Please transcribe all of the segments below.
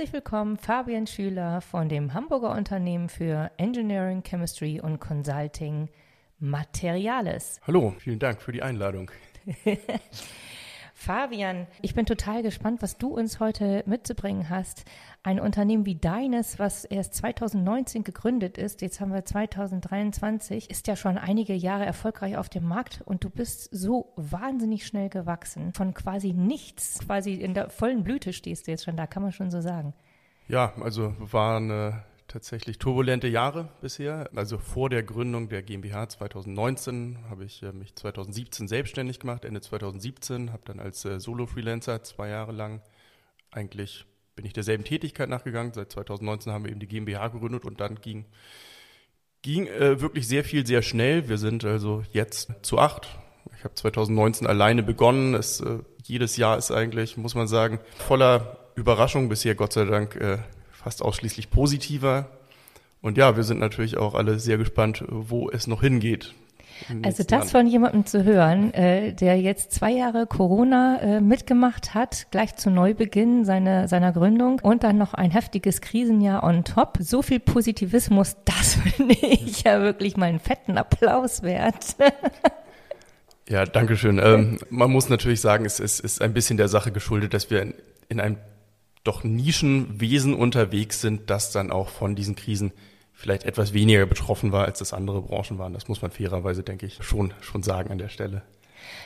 Herzlich willkommen, Fabian Schüler von dem Hamburger Unternehmen für Engineering, Chemistry und Consulting Materiales. Hallo, vielen Dank für die Einladung. Fabian, ich bin total gespannt, was du uns heute mitzubringen hast. Ein Unternehmen wie deines, was erst 2019 gegründet ist, jetzt haben wir 2023, ist ja schon einige Jahre erfolgreich auf dem Markt und du bist so wahnsinnig schnell gewachsen. Von quasi nichts, quasi in der vollen Blüte stehst du jetzt schon da, kann man schon so sagen. Ja, also war eine tatsächlich turbulente Jahre bisher. Also vor der Gründung der GmbH 2019 habe ich äh, mich 2017 selbstständig gemacht, Ende 2017, habe dann als äh, Solo-Freelancer zwei Jahre lang eigentlich bin ich derselben Tätigkeit nachgegangen. Seit 2019 haben wir eben die GmbH gegründet und dann ging, ging äh, wirklich sehr viel, sehr schnell. Wir sind also jetzt zu acht. Ich habe 2019 alleine begonnen. Es, äh, jedes Jahr ist eigentlich, muss man sagen, voller Überraschung bisher, Gott sei Dank, äh, fast ausschließlich positiver. Und ja, wir sind natürlich auch alle sehr gespannt, wo es noch hingeht. Also das Jahren. von jemandem zu hören, äh, der jetzt zwei Jahre Corona äh, mitgemacht hat, gleich zu Neubeginn seiner, seiner Gründung und dann noch ein heftiges Krisenjahr on top. So viel Positivismus, das finde ich ja wirklich mal einen fetten Applaus wert. Ja, danke schön. Ähm, man muss natürlich sagen, es ist, ist ein bisschen der Sache geschuldet, dass wir in, in einem doch Nischenwesen unterwegs sind, das dann auch von diesen Krisen vielleicht etwas weniger betroffen war, als das andere Branchen waren. Das muss man fairerweise, denke ich, schon, schon sagen an der Stelle.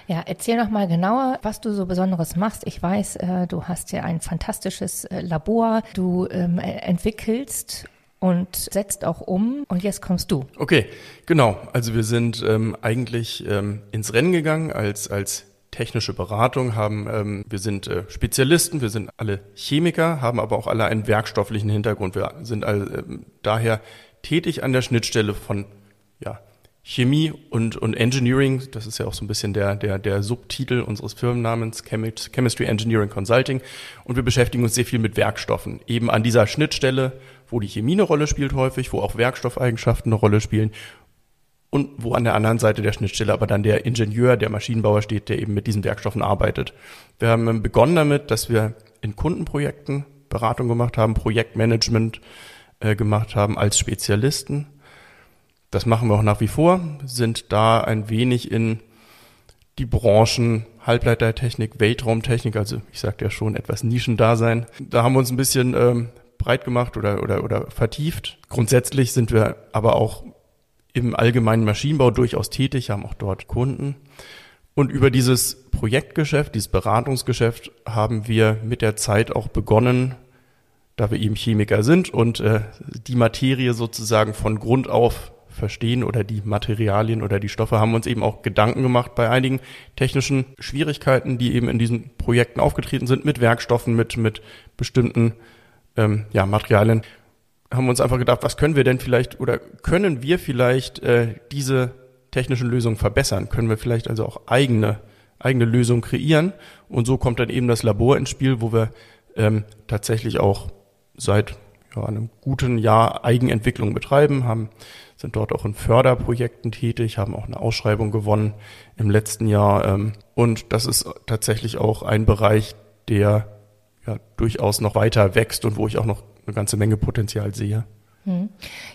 Ja, erzähl noch mal genauer, was du so Besonderes machst. Ich weiß, äh, du hast ja ein fantastisches äh, Labor. Du ähm, entwickelst und setzt auch um. Und jetzt kommst du. Okay, genau. Also wir sind ähm, eigentlich ähm, ins Rennen gegangen als als technische Beratung, haben, ähm, wir sind äh, Spezialisten, wir sind alle Chemiker, haben aber auch alle einen werkstofflichen Hintergrund. Wir sind all, äh, daher tätig an der Schnittstelle von ja, Chemie und, und Engineering. Das ist ja auch so ein bisschen der, der, der Subtitel unseres Firmennamens, Chemistry Engineering Consulting. Und wir beschäftigen uns sehr viel mit Werkstoffen. Eben an dieser Schnittstelle, wo die Chemie eine Rolle spielt häufig, wo auch Werkstoffeigenschaften eine Rolle spielen und wo an der anderen Seite der Schnittstelle aber dann der Ingenieur, der Maschinenbauer steht, der eben mit diesen Werkstoffen arbeitet. Wir haben begonnen damit, dass wir in Kundenprojekten Beratung gemacht haben, Projektmanagement äh, gemacht haben als Spezialisten. Das machen wir auch nach wie vor, sind da ein wenig in die Branchen Halbleitertechnik, Weltraumtechnik, also ich sagte ja schon etwas Nischendasein. Da haben wir uns ein bisschen ähm, breit gemacht oder, oder, oder vertieft. Grundsätzlich sind wir aber auch im allgemeinen Maschinenbau durchaus tätig, haben auch dort Kunden. Und über dieses Projektgeschäft, dieses Beratungsgeschäft haben wir mit der Zeit auch begonnen, da wir eben Chemiker sind und äh, die Materie sozusagen von Grund auf verstehen oder die Materialien oder die Stoffe haben uns eben auch Gedanken gemacht bei einigen technischen Schwierigkeiten, die eben in diesen Projekten aufgetreten sind, mit Werkstoffen, mit, mit bestimmten ähm, ja, Materialien haben wir uns einfach gedacht, was können wir denn vielleicht oder können wir vielleicht äh, diese technischen Lösungen verbessern? Können wir vielleicht also auch eigene, eigene Lösungen kreieren? Und so kommt dann eben das Labor ins Spiel, wo wir ähm, tatsächlich auch seit ja, einem guten Jahr Eigenentwicklung betreiben, haben, sind dort auch in Förderprojekten tätig, haben auch eine Ausschreibung gewonnen im letzten Jahr. Ähm, und das ist tatsächlich auch ein Bereich, der ja durchaus noch weiter wächst und wo ich auch noch eine ganze Menge Potenzial sehe. Hm.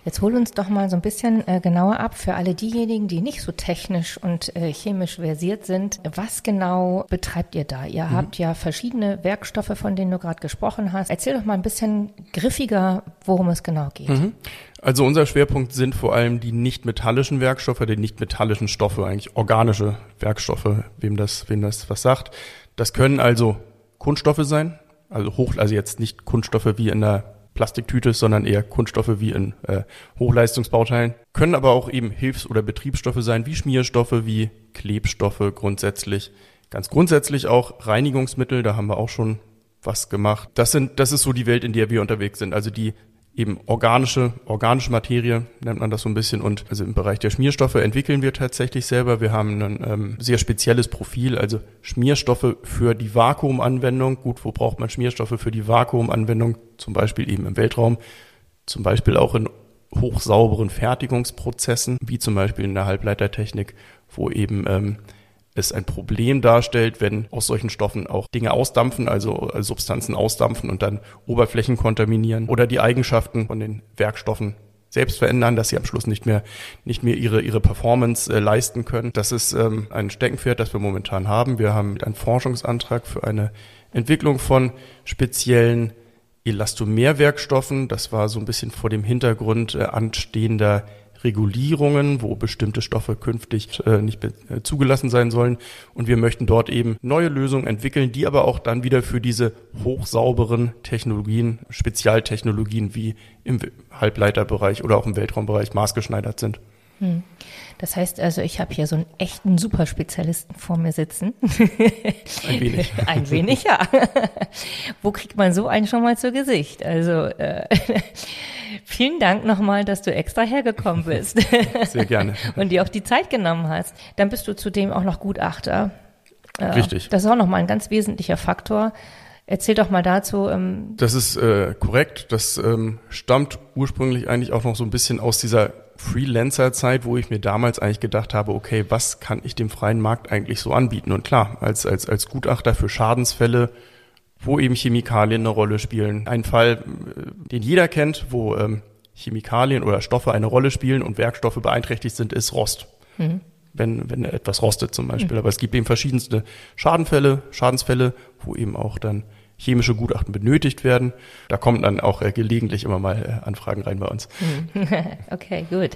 Jetzt hol uns doch mal so ein bisschen äh, genauer ab für alle diejenigen, die nicht so technisch und äh, chemisch versiert sind. Was genau betreibt ihr da? Ihr mhm. habt ja verschiedene Werkstoffe, von denen du gerade gesprochen hast. Erzähl doch mal ein bisschen griffiger, worum es genau geht. Mhm. Also unser Schwerpunkt sind vor allem die nicht metallischen Werkstoffe, die nicht metallischen Stoffe, eigentlich organische Werkstoffe, wem das, wem das was sagt. Das können also Kunststoffe sein, also hoch, also jetzt nicht Kunststoffe wie in der Plastiktüte, sondern eher Kunststoffe wie in äh, Hochleistungsbauteilen. Können aber auch eben Hilfs- oder Betriebsstoffe sein, wie Schmierstoffe, wie Klebstoffe grundsätzlich. Ganz grundsätzlich auch Reinigungsmittel, da haben wir auch schon was gemacht. Das sind, das ist so die Welt, in der wir unterwegs sind. Also die eben organische, organische Materie nennt man das so ein bisschen. Und also im Bereich der Schmierstoffe entwickeln wir tatsächlich selber. Wir haben ein ähm, sehr spezielles Profil, also Schmierstoffe für die Vakuumanwendung. Gut, wo braucht man Schmierstoffe für die Vakuumanwendung? Zum Beispiel eben im Weltraum, zum Beispiel auch in hochsauberen Fertigungsprozessen, wie zum Beispiel in der Halbleitertechnik, wo eben ähm, es ein Problem darstellt, wenn aus solchen Stoffen auch Dinge ausdampfen, also Substanzen ausdampfen und dann Oberflächen kontaminieren oder die Eigenschaften von den Werkstoffen selbst verändern, dass sie am Schluss nicht mehr nicht mehr ihre ihre Performance äh, leisten können. Das ist ähm, ein Steckenpferd, das wir momentan haben. Wir haben einen Forschungsantrag für eine Entwicklung von speziellen Elastomerwerkstoffen. Das war so ein bisschen vor dem Hintergrund äh, anstehender Regulierungen, wo bestimmte Stoffe künftig äh, nicht äh, zugelassen sein sollen. Und wir möchten dort eben neue Lösungen entwickeln, die aber auch dann wieder für diese hochsauberen Technologien, Spezialtechnologien wie im Halbleiterbereich oder auch im Weltraumbereich maßgeschneidert sind. Hm. Das heißt also, ich habe hier so einen echten Superspezialisten vor mir sitzen. Ein wenig. Ein wenig, ja. Wo kriegt man so einen schon mal zu Gesicht? Also äh, vielen Dank nochmal, dass du extra hergekommen bist. Sehr gerne. Und dir auch die Zeit genommen hast. Dann bist du zudem auch noch Gutachter. Richtig. Das ist auch nochmal ein ganz wesentlicher Faktor. Erzähl doch mal dazu. Ähm das ist äh, korrekt. Das ähm, stammt ursprünglich eigentlich auch noch so ein bisschen aus dieser Freelancer-Zeit, wo ich mir damals eigentlich gedacht habe, okay, was kann ich dem freien Markt eigentlich so anbieten? Und klar, als, als, als Gutachter für Schadensfälle, wo eben Chemikalien eine Rolle spielen. Ein Fall, äh, den jeder kennt, wo ähm, Chemikalien oder Stoffe eine Rolle spielen und Werkstoffe beeinträchtigt sind, ist Rost. Mhm. Wenn, wenn etwas rostet zum Beispiel. Mhm. Aber es gibt eben verschiedenste Schadenfälle, Schadensfälle, wo eben auch dann chemische Gutachten benötigt werden. Da kommen dann auch äh, gelegentlich immer mal äh, Anfragen rein bei uns. Okay, gut.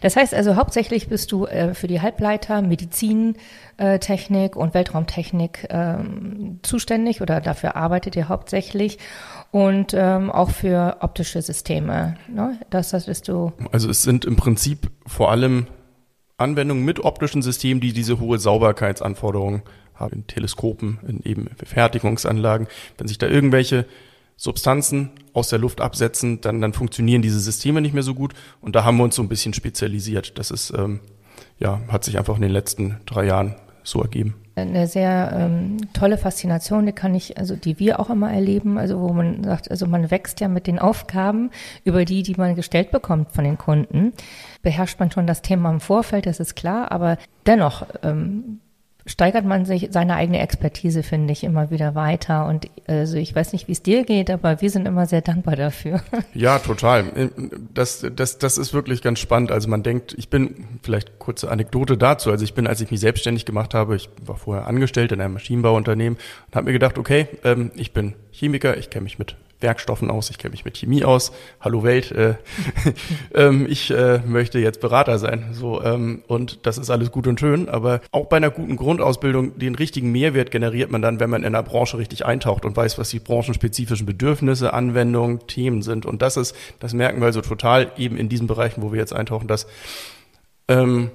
Das heißt also hauptsächlich bist du äh, für die Halbleiter, Medizintechnik und Weltraumtechnik ähm, zuständig oder dafür arbeitet ihr hauptsächlich und ähm, auch für optische Systeme. Ne? Das, das bist du. Also es sind im Prinzip vor allem Anwendungen mit optischen Systemen, die diese hohe Sauberkeitsanforderungen haben in Teleskopen, in eben Fertigungsanlagen. Wenn sich da irgendwelche Substanzen aus der Luft absetzen, dann, dann funktionieren diese Systeme nicht mehr so gut. Und da haben wir uns so ein bisschen spezialisiert. Das ist, ähm, ja, hat sich einfach in den letzten drei Jahren so ergeben. Eine sehr ähm, tolle Faszination, die kann ich, also die wir auch immer erleben, also wo man sagt, also man wächst ja mit den Aufgaben über die, die man gestellt bekommt von den Kunden. Beherrscht man schon das Thema im Vorfeld, das ist klar, aber dennoch ähm, steigert man sich seine eigene Expertise, finde ich, immer wieder weiter. Und also ich weiß nicht, wie es dir geht, aber wir sind immer sehr dankbar dafür. Ja, total. Das, das, das ist wirklich ganz spannend. Also man denkt, ich bin, vielleicht kurze Anekdote dazu, also ich bin, als ich mich selbstständig gemacht habe, ich war vorher angestellt in einem Maschinenbauunternehmen und habe mir gedacht, okay, ähm, ich bin Chemiker, ich kenne mich mit Werkstoffen aus, ich kenne mich mit Chemie aus. Hallo Welt, äh, ähm, ich äh, möchte jetzt Berater sein. So ähm, und das ist alles gut und schön, aber auch bei einer guten Grundausbildung den richtigen Mehrwert generiert man dann, wenn man in einer Branche richtig eintaucht und weiß, was die branchenspezifischen Bedürfnisse, Anwendungen, Themen sind. Und das ist, das merken wir also total eben in diesen Bereichen, wo wir jetzt eintauchen, dass ähm,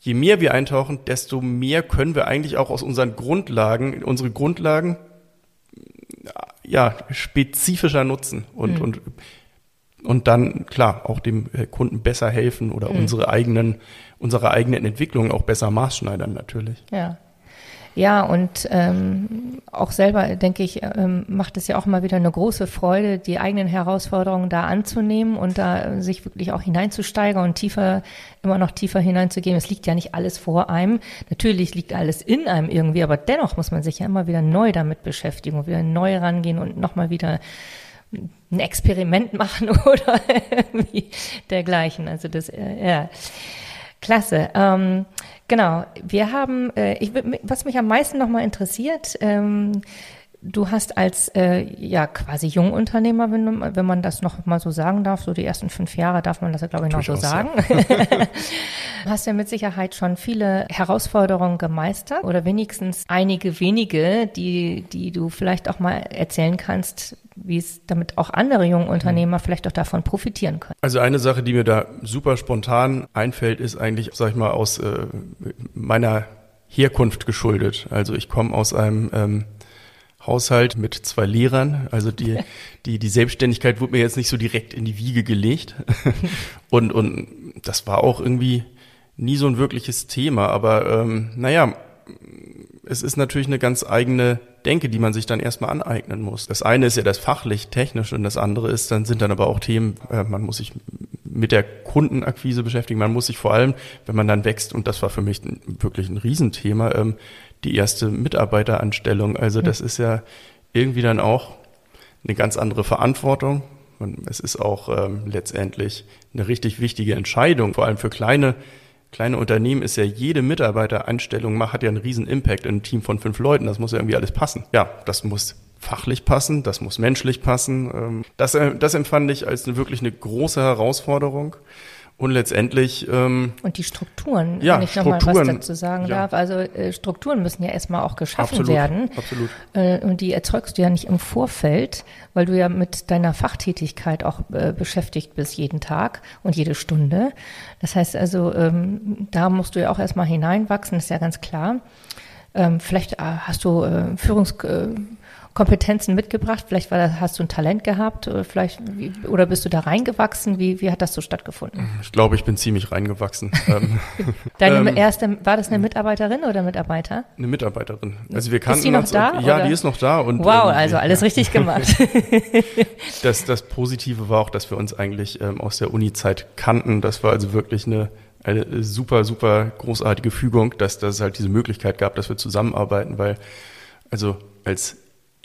je mehr wir eintauchen, desto mehr können wir eigentlich auch aus unseren Grundlagen, unsere Grundlagen ja, spezifischer nutzen und, mhm. und, und dann, klar, auch dem äh, Kunden besser helfen oder mhm. unsere eigenen, unsere eigenen Entwicklungen auch besser maßschneidern natürlich. Ja. Ja, und ähm, auch selber, denke ich, ähm, macht es ja auch mal wieder eine große Freude, die eigenen Herausforderungen da anzunehmen und da äh, sich wirklich auch hineinzusteigern und tiefer, immer noch tiefer hineinzugehen. Es liegt ja nicht alles vor einem. Natürlich liegt alles in einem irgendwie, aber dennoch muss man sich ja immer wieder neu damit beschäftigen und wieder neu rangehen und nochmal wieder ein Experiment machen oder irgendwie dergleichen. Also das, äh, ja. Klasse. Ähm, genau. Wir haben, äh, ich, was mich am meisten nochmal interessiert, ähm, du hast als äh, ja quasi Jungunternehmer, wenn, wenn man das noch mal so sagen darf, so die ersten fünf Jahre darf man das ja glaube ich noch so sagen. Ja. hast ja mit Sicherheit schon viele Herausforderungen gemeistert oder wenigstens einige wenige, die die du vielleicht auch mal erzählen kannst, wie es damit auch andere junge Unternehmer vielleicht auch davon profitieren können. Also eine Sache, die mir da super spontan einfällt, ist eigentlich, sag ich mal, aus äh, meiner Herkunft geschuldet. Also ich komme aus einem ähm, Haushalt mit zwei Lehrern. Also die, die, die Selbstständigkeit wurde mir jetzt nicht so direkt in die Wiege gelegt. Und, und das war auch irgendwie nie so ein wirkliches Thema. Aber ähm, naja, es ist natürlich eine ganz eigene Denke, die man sich dann erstmal aneignen muss. Das eine ist ja das fachlich, technisch und das andere ist, dann sind dann aber auch Themen, äh, man muss sich mit der Kundenakquise beschäftigen, man muss sich vor allem, wenn man dann wächst, und das war für mich wirklich ein Riesenthema, ähm, die erste Mitarbeiteranstellung. Also das ist ja irgendwie dann auch eine ganz andere Verantwortung. Und es ist auch ähm, letztendlich eine richtig wichtige Entscheidung, vor allem für kleine kleine Unternehmen ist ja jede Mitarbeiteranstellung macht, hat ja einen riesen Impact in einem Team von fünf Leuten. Das muss ja irgendwie alles passen. Ja, das muss fachlich passen, das muss menschlich passen. Ähm, das, äh, das empfand ich als eine, wirklich eine große Herausforderung. Und letztendlich. Ähm, und die Strukturen, ja, wenn ich nochmal was dazu sagen ja. darf. Also äh, Strukturen müssen ja erstmal auch geschaffen absolut, werden. Absolut. Äh, und die erzeugst du ja nicht im Vorfeld, weil du ja mit deiner Fachtätigkeit auch äh, beschäftigt bist jeden Tag und jede Stunde. Das heißt also, ähm, da musst du ja auch erstmal hineinwachsen, ist ja ganz klar. Ähm, vielleicht äh, hast du äh, Führungs äh, Kompetenzen mitgebracht? Vielleicht war hast du ein Talent gehabt oder vielleicht oder bist du da reingewachsen? Wie, wie hat das so stattgefunden? Ich glaube, ich bin ziemlich reingewachsen. Ähm, Deine ähm, erste, war das eine Mitarbeiterin oder Mitarbeiter? Eine Mitarbeiterin. Also wir kannten ist die noch uns, da? Ja, oder? die ist noch da. Und, wow, ähm, also alles richtig gemacht. das, das Positive war auch, dass wir uns eigentlich ähm, aus der Uni-Zeit kannten. Das war also wirklich eine eine super, super großartige Fügung, dass, dass es halt diese Möglichkeit gab, dass wir zusammenarbeiten, weil also als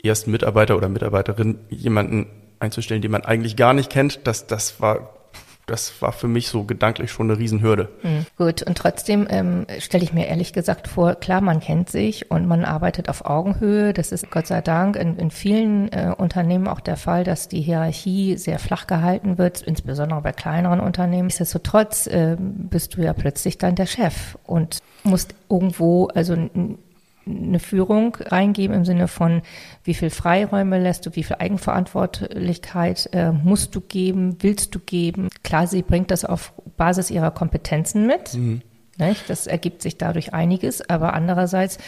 ersten Mitarbeiter oder Mitarbeiterin jemanden einzustellen, den man eigentlich gar nicht kennt, das, das war das war für mich so gedanklich schon eine Riesenhürde. Mhm. Gut, und trotzdem ähm, stelle ich mir ehrlich gesagt vor, klar, man kennt sich und man arbeitet auf Augenhöhe. Das ist Gott sei Dank in, in vielen äh, Unternehmen auch der Fall, dass die Hierarchie sehr flach gehalten wird, insbesondere bei kleineren Unternehmen. Nichtsdestotrotz äh, bist du ja plötzlich dann der Chef und musst irgendwo, also eine Führung reingeben im Sinne von, wie viel Freiräume lässt du, wie viel Eigenverantwortlichkeit äh, musst du geben, willst du geben. Klar, sie bringt das auf Basis ihrer Kompetenzen mit. Mhm. Nicht? Das ergibt sich dadurch einiges, aber andererseits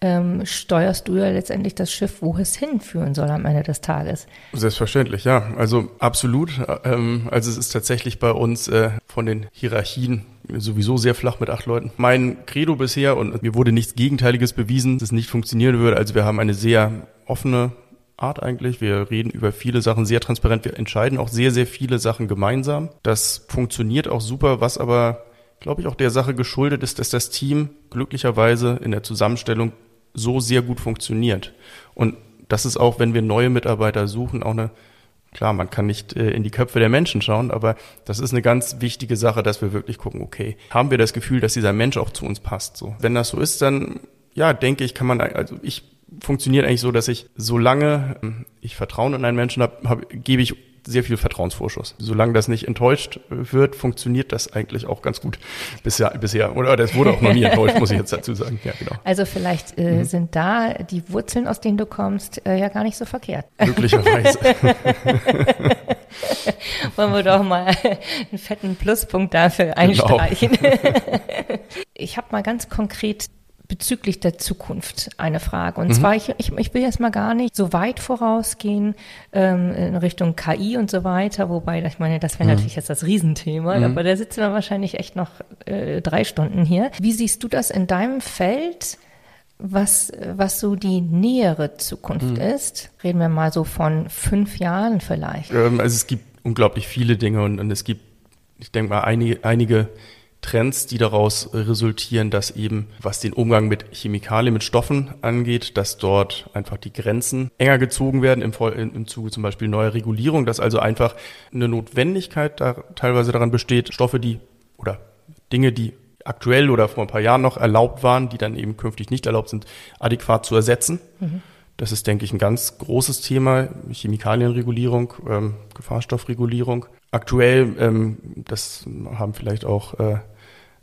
ähm, steuerst du ja letztendlich das Schiff, wo es hinführen soll am Ende des Tages. Selbstverständlich, ja. Also absolut. Ähm, also es ist tatsächlich bei uns äh, von den Hierarchien sowieso sehr flach mit acht Leuten. Mein Credo bisher, und mir wurde nichts Gegenteiliges bewiesen, dass es nicht funktionieren würde. Also wir haben eine sehr offene Art eigentlich. Wir reden über viele Sachen sehr transparent. Wir entscheiden auch sehr, sehr viele Sachen gemeinsam. Das funktioniert auch super, was aber, glaube ich, auch der Sache geschuldet ist, dass das Team glücklicherweise in der Zusammenstellung so sehr gut funktioniert. Und das ist auch, wenn wir neue Mitarbeiter suchen, auch eine Klar, man kann nicht äh, in die Köpfe der Menschen schauen, aber das ist eine ganz wichtige Sache, dass wir wirklich gucken, okay, haben wir das Gefühl, dass dieser Mensch auch zu uns passt? So, wenn das so ist, dann ja, denke ich, kann man, also ich funktioniert eigentlich so, dass ich, solange ähm, ich Vertrauen in einen Menschen habe, hab, gebe ich sehr viel Vertrauensvorschuss. Solange das nicht enttäuscht wird, funktioniert das eigentlich auch ganz gut bisher. bisher. Oder das wurde auch noch nie enttäuscht, muss ich jetzt dazu sagen. Ja, genau. Also vielleicht äh, mhm. sind da die Wurzeln, aus denen du kommst, äh, ja gar nicht so verkehrt. Möglicherweise. Wollen wir doch mal einen fetten Pluspunkt dafür genau. einstreichen. Genau. ich habe mal ganz konkret bezüglich der Zukunft eine Frage. Und mhm. zwar, ich, ich, ich will jetzt mal gar nicht so weit vorausgehen ähm, in Richtung KI und so weiter, wobei, ich meine, das wäre mhm. natürlich jetzt das Riesenthema, mhm. aber da sitzen wir wahrscheinlich echt noch äh, drei Stunden hier. Wie siehst du das in deinem Feld? was, was so die nähere Zukunft mhm. ist. Reden wir mal so von fünf Jahren vielleicht. Ähm, also es gibt unglaublich viele Dinge und, und es gibt, ich denke mal, einige, einige Trends, die daraus resultieren, dass eben, was den Umgang mit Chemikalien, mit Stoffen angeht, dass dort einfach die Grenzen enger gezogen werden im, im Zuge zum Beispiel neuer Regulierung, dass also einfach eine Notwendigkeit da teilweise daran besteht, Stoffe, die oder Dinge, die aktuell oder vor ein paar Jahren noch erlaubt waren, die dann eben künftig nicht erlaubt sind, adäquat zu ersetzen. Mhm. Das ist, denke ich, ein ganz großes Thema. Chemikalienregulierung, ähm, Gefahrstoffregulierung. Aktuell, ähm, das haben vielleicht auch äh,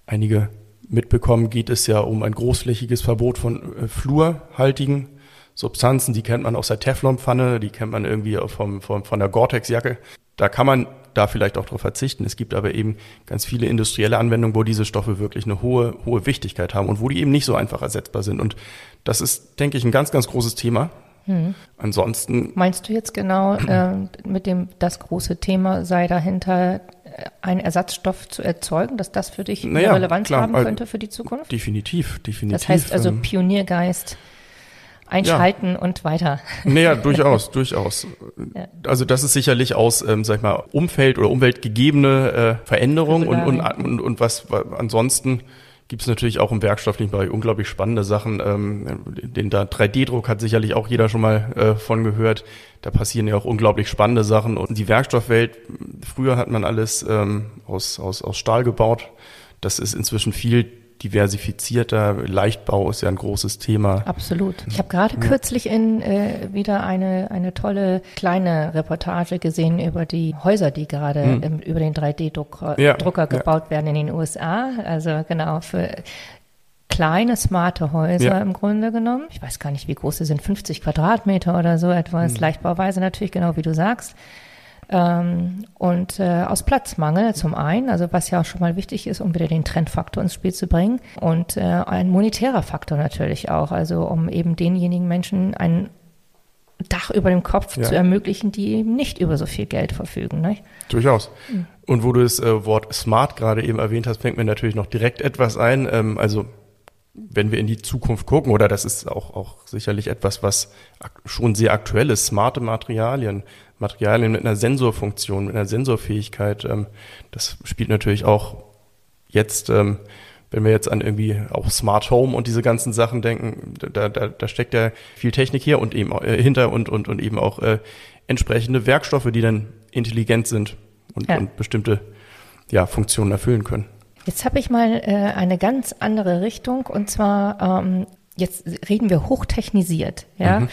einige mitbekommen, geht es ja um ein großflächiges Verbot von äh, fluorhaltigen Substanzen. Die kennt man aus der Teflonpfanne, die kennt man irgendwie vom, vom, von der Gore-Tex-Jacke. Da kann man da vielleicht auch darauf verzichten. Es gibt aber eben ganz viele industrielle Anwendungen, wo diese Stoffe wirklich eine hohe, hohe Wichtigkeit haben und wo die eben nicht so einfach ersetzbar sind. Und das ist, denke ich, ein ganz, ganz großes Thema. Mhm. Ansonsten. Meinst du jetzt genau äh, mit dem, das große Thema sei dahinter, einen Ersatzstoff zu erzeugen, dass das für dich naja, Relevanz klar, haben könnte für die Zukunft? Definitiv, definitiv. Das heißt also ähm, Pioniergeist einschalten ja. und weiter. Naja, durchaus, durchaus. Ja. Also das ist sicherlich aus, ähm, sag ich mal, Umfeld oder umweltgegebene äh, Veränderung und, und, und, und was ansonsten gibt es natürlich auch im werkstofflichen Bereich unglaublich spannende Sachen. Ähm, den da 3D-Druck hat sicherlich auch jeder schon mal äh, von gehört. Da passieren ja auch unglaublich spannende Sachen. Und die Werkstoffwelt, früher hat man alles ähm, aus, aus, aus Stahl gebaut. Das ist inzwischen viel diversifizierter. Leichtbau ist ja ein großes Thema. Absolut. Ich habe gerade ja. kürzlich in äh, wieder eine eine tolle kleine Reportage gesehen über die Häuser, die gerade hm. über den 3D-Drucker ja. Gebaut ja. werden in den USA. Also genau für kleine, smarte Häuser im Grunde genommen. Ich weiß gar nicht, wie groß sie sind, 50 Quadratmeter oder so etwas. Hm. Leichtbauweise natürlich, genau wie du sagst. Ähm, und äh, aus Platzmangel zum einen, also was ja auch schon mal wichtig ist, um wieder den Trendfaktor ins Spiel zu bringen. Und äh, ein monetärer Faktor natürlich auch, also um eben denjenigen Menschen ein Dach über dem Kopf ja. zu ermöglichen, die eben nicht über so viel Geld verfügen. Ne? Durchaus. Mhm. Und wo du das äh, Wort smart gerade eben erwähnt hast, fängt mir natürlich noch direkt etwas ein. Ähm, also wenn wir in die Zukunft gucken, oder das ist auch, auch sicherlich etwas, was schon sehr aktuell ist, smarte Materialien, Materialien mit einer Sensorfunktion, mit einer Sensorfähigkeit, ähm, das spielt natürlich auch jetzt, ähm, wenn wir jetzt an irgendwie auch Smart Home und diese ganzen Sachen denken, da, da, da steckt ja viel Technik hier und eben äh, hinter und, und, und eben auch äh, entsprechende Werkstoffe, die dann intelligent sind und, ja. und bestimmte ja, Funktionen erfüllen können. Jetzt habe ich mal äh, eine ganz andere Richtung und zwar ähm, jetzt reden wir hochtechnisiert, ja. Mhm.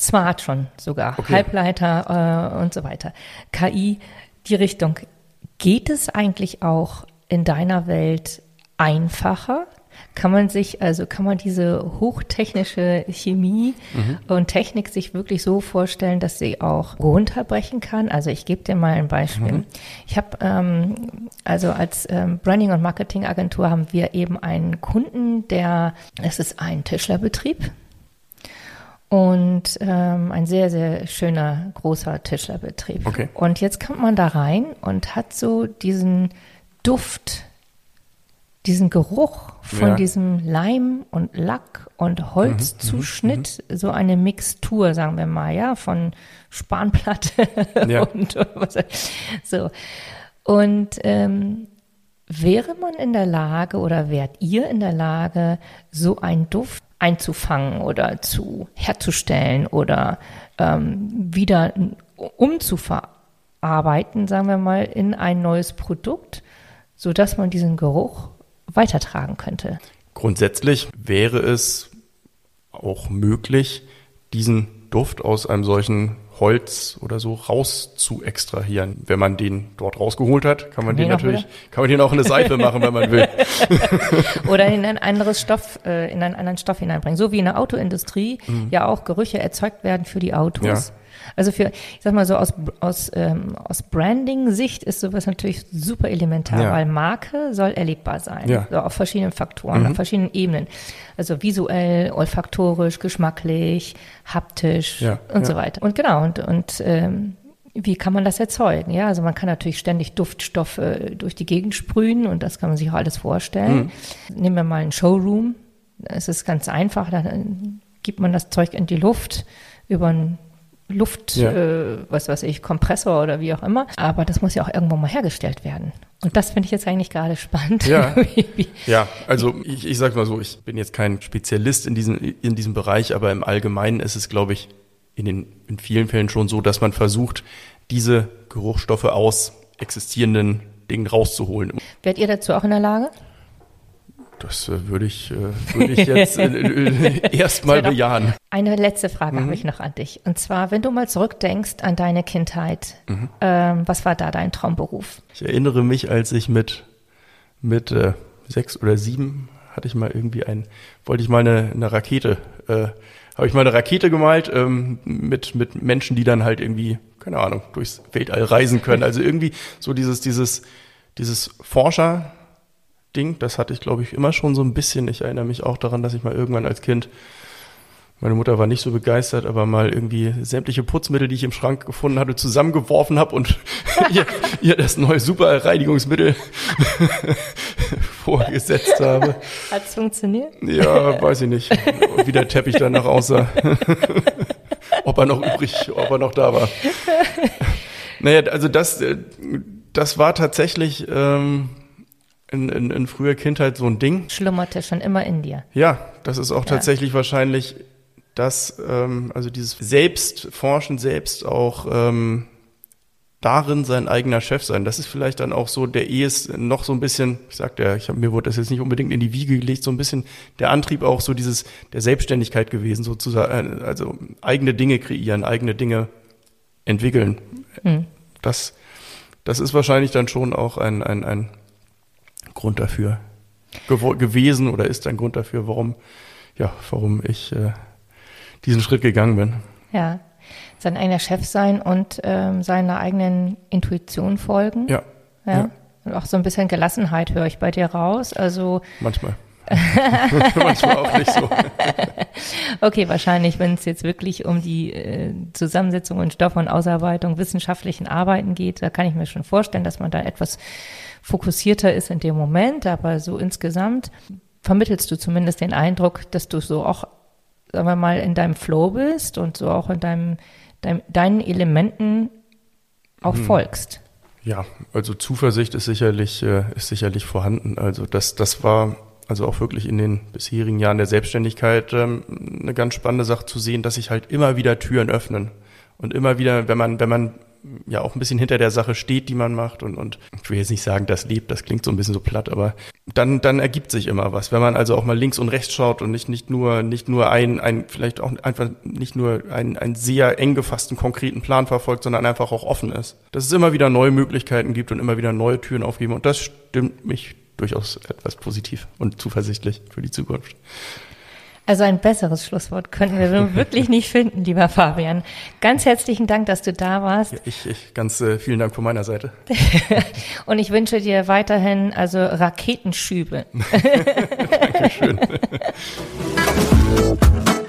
Smart schon sogar, okay. Halbleiter äh, und so weiter. KI, die Richtung. Geht es eigentlich auch in deiner Welt einfacher? Kann man sich, also kann man diese hochtechnische Chemie mhm. und Technik sich wirklich so vorstellen, dass sie auch runterbrechen kann? Also ich gebe dir mal ein Beispiel. Mhm. Ich habe, ähm, also als ähm, Branding- und Marketingagentur haben wir eben einen Kunden, der, es ist ein Tischlerbetrieb, und ähm, ein sehr, sehr schöner, großer Tischlerbetrieb. Okay. Und jetzt kommt man da rein und hat so diesen Duft, diesen Geruch von ja. diesem Leim und Lack und Holzzuschnitt, mhm, mhm, so eine Mixtur, sagen wir mal, ja, von Spanplatte ja. und was, so. Und ähm, wäre man in der Lage oder wärt ihr in der Lage, so einen Duft einzufangen oder zu herzustellen oder ähm, wieder umzuverarbeiten, sagen wir mal, in ein neues Produkt, so dass man diesen Geruch weitertragen könnte. Grundsätzlich wäre es auch möglich, diesen Duft aus einem solchen Holz oder so raus zu extrahieren. Wenn man den dort rausgeholt hat, kann man den, den natürlich, kann man den auch in eine Seife machen, wenn man will. oder in ein anderes Stoff, äh, in einen anderen Stoff hineinbringen. So wie in der Autoindustrie mhm. ja auch Gerüche erzeugt werden für die Autos. Ja. Also für, ich sag mal so, aus, aus, ähm, aus Branding-Sicht ist sowas natürlich super elementar, ja. weil Marke soll erlebbar sein. Ja. So auf verschiedenen Faktoren, mhm. auf verschiedenen Ebenen. Also visuell, olfaktorisch, geschmacklich, haptisch ja. und so weiter. Und genau, und, und ähm, wie kann man das erzeugen? Ja, also man kann natürlich ständig Duftstoffe durch die Gegend sprühen und das kann man sich auch alles vorstellen. Mhm. Nehmen wir mal einen Showroom. Es ist ganz einfach, da gibt man das Zeug in die Luft über ein Luft, ja. äh, was weiß ich, Kompressor oder wie auch immer. Aber das muss ja auch irgendwo mal hergestellt werden. Und das finde ich jetzt eigentlich gerade spannend. Ja, ja also ich, ich sage mal so, ich bin jetzt kein Spezialist in diesem, in diesem Bereich, aber im Allgemeinen ist es, glaube ich, in, den, in vielen Fällen schon so, dass man versucht, diese Geruchsstoffe aus existierenden Dingen rauszuholen. Werdet ihr dazu auch in der Lage? Das äh, würde ich, äh, würde ich jetzt äh, äh erstmal bejahen. Eine letzte Frage mhm. habe ich noch an dich. Und zwar, wenn du mal zurückdenkst an deine Kindheit, mhm. ähm, was war da dein Traumberuf? Ich erinnere mich, als ich mit, mit äh, sechs oder sieben hatte ich mal irgendwie ein, wollte ich mal eine, eine Rakete, äh, habe ich mal eine Rakete gemalt ähm, mit, mit Menschen, die dann halt irgendwie, keine Ahnung, durchs Weltall reisen können. Also irgendwie so dieses, dieses, dieses Forscher, Ding. Das hatte ich, glaube ich, immer schon so ein bisschen. Ich erinnere mich auch daran, dass ich mal irgendwann als Kind Meine Mutter war nicht so begeistert, aber mal irgendwie sämtliche Putzmittel, die ich im Schrank gefunden hatte, zusammengeworfen habe und ihr, ihr das neue Superreinigungsmittel vorgesetzt habe. Hat es funktioniert? Ja, weiß ich nicht, wie der Teppich danach aussah. ob er noch übrig, ob er noch da war. Naja, also das, äh, das war tatsächlich ähm, in, in, in früher Kindheit so ein Ding. Schlummerte schon immer in dir. Ja, das ist auch ja. tatsächlich wahrscheinlich das, ähm, also dieses Selbstforschen, selbst auch ähm, darin sein eigener Chef sein. Das ist vielleicht dann auch so der ehest noch so ein bisschen, ich sagte ja, ich hab, mir wurde das jetzt nicht unbedingt in die Wiege gelegt, so ein bisschen der Antrieb auch so dieses der Selbstständigkeit gewesen, sozusagen, also eigene Dinge kreieren, eigene Dinge entwickeln. Mhm. Das, das ist wahrscheinlich dann schon auch ein, ein, ein Grund dafür gewesen oder ist ein Grund dafür, warum, ja, warum ich äh, diesen Schritt gegangen bin. Ja, sein eigener Chef sein und ähm, seiner eigenen Intuition folgen. Ja. ja. ja. Und auch so ein bisschen Gelassenheit höre ich bei dir raus. Also manchmal. manchmal auch nicht so. okay, wahrscheinlich, wenn es jetzt wirklich um die äh, Zusammensetzung und Stoff- und Ausarbeitung wissenschaftlichen Arbeiten geht, da kann ich mir schon vorstellen, dass man da etwas fokussierter ist in dem Moment. Aber so insgesamt vermittelst du zumindest den Eindruck, dass du so auch sagen wir mal, in deinem Flow bist und so auch in deinem, deinem deinen Elementen auch hm. folgst. Ja, also Zuversicht ist sicherlich, äh, ist sicherlich vorhanden. Also das, das war also auch wirklich in den bisherigen Jahren der Selbstständigkeit ähm, eine ganz spannende Sache zu sehen, dass sich halt immer wieder Türen öffnen und immer wieder, wenn man, wenn man ja auch ein bisschen hinter der Sache steht, die man macht und, und ich will jetzt nicht sagen, das lebt, das klingt so ein bisschen so platt, aber dann, dann ergibt sich immer was. Wenn man also auch mal links und rechts schaut und nicht, nicht nur, nicht nur ein, ein, vielleicht auch einfach nicht nur einen, einen sehr eng gefassten, konkreten Plan verfolgt, sondern einfach auch offen ist. Dass es immer wieder neue Möglichkeiten gibt und immer wieder neue Türen aufgeben und das stimmt mich durchaus etwas positiv und zuversichtlich für die Zukunft. Also ein besseres Schlusswort könnten wir wirklich nicht finden, lieber Fabian. Ganz herzlichen Dank, dass du da warst. Ja, ich, ich ganz äh, vielen Dank von meiner Seite. Und ich wünsche dir weiterhin also Raketenschübe. Dankeschön.